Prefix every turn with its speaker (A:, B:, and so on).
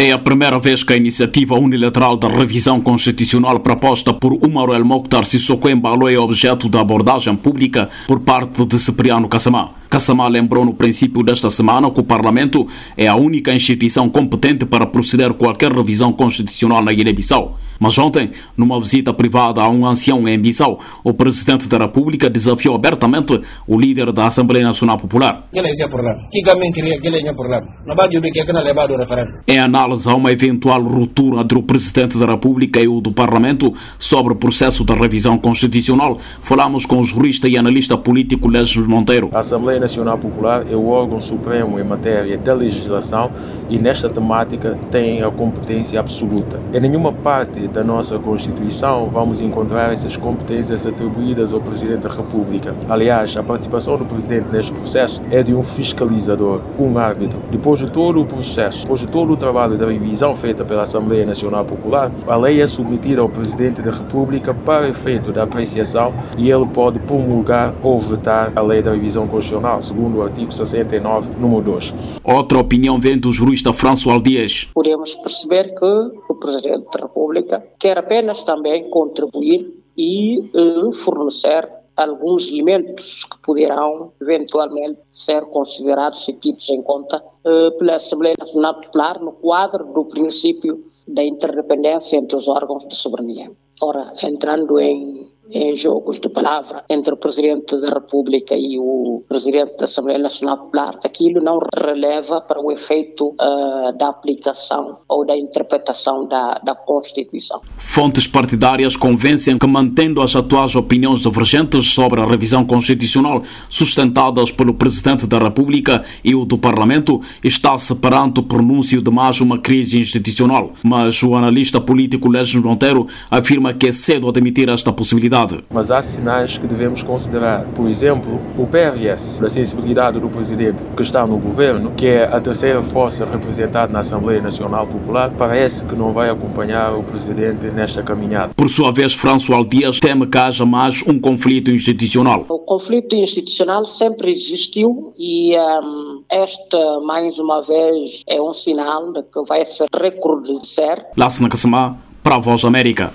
A: É a primeira vez que a iniciativa unilateral da revisão constitucional proposta por Umar El Mokhtar Sissoko Embalo é objeto da abordagem pública por parte de Cipriano Kassamá. Kassamá lembrou no princípio desta semana que o Parlamento é a única instituição competente para proceder qualquer revisão constitucional na Guiné-Bissau. Mas ontem, numa visita privada a um ancião em Bissau, o Presidente da República desafiou abertamente o líder da Assembleia Nacional Popular. Em análise a uma eventual ruptura entre o Presidente da República e o do Parlamento sobre o processo da revisão constitucional, falamos com o jurista e analista político Leslie Monteiro.
B: A Assembleia Nacional Popular é o órgão supremo em matéria da legislação e nesta temática tem a competência absoluta. Em nenhuma parte da nossa Constituição vamos encontrar essas competências atribuídas ao Presidente da República. Aliás, a participação do Presidente neste processo é de um fiscalizador, um árbitro. Depois de todo o processo, depois de todo o trabalho da revisão feita pela Assembleia Nacional Popular, a lei é submetida ao Presidente da República para efeito da apreciação e ele pode promulgar ou vetar a lei da revisão constitucional, segundo o artigo 69, número 2.
A: Outra opinião vem do jurista François Dias.
C: Podemos perceber que o Presidente da República quer apenas também contribuir e uh, fornecer alguns elementos que poderão eventualmente ser considerados e tidos em conta uh, pela Assembleia Nacional Popular no quadro do princípio da interdependência entre os órgãos de soberania. Ora, entrando em em jogos de palavra entre o Presidente da República e o Presidente da Assembleia Nacional Popular, aquilo não releva para o efeito uh, da aplicação ou da interpretação da, da Constituição.
A: Fontes partidárias convencem que, mantendo as atuais opiniões divergentes sobre a revisão constitucional sustentadas pelo Presidente da República e o do Parlamento, está separando o pronúncio de mais uma crise institucional. Mas o analista político Légio Monteiro afirma que é cedo admitir esta possibilidade
B: mas há sinais que devemos considerar. Por exemplo, o PRS, a sensibilidade do presidente que está no governo, que é a terceira força representada na Assembleia Nacional Popular, parece que não vai acompanhar o presidente nesta caminhada.
A: Por sua vez, François Dias teme que haja mais um conflito institucional.
C: O conflito institucional sempre existiu e um, esta, mais uma vez, é um sinal de que vai se recrudescer.
A: Na para a Voz América.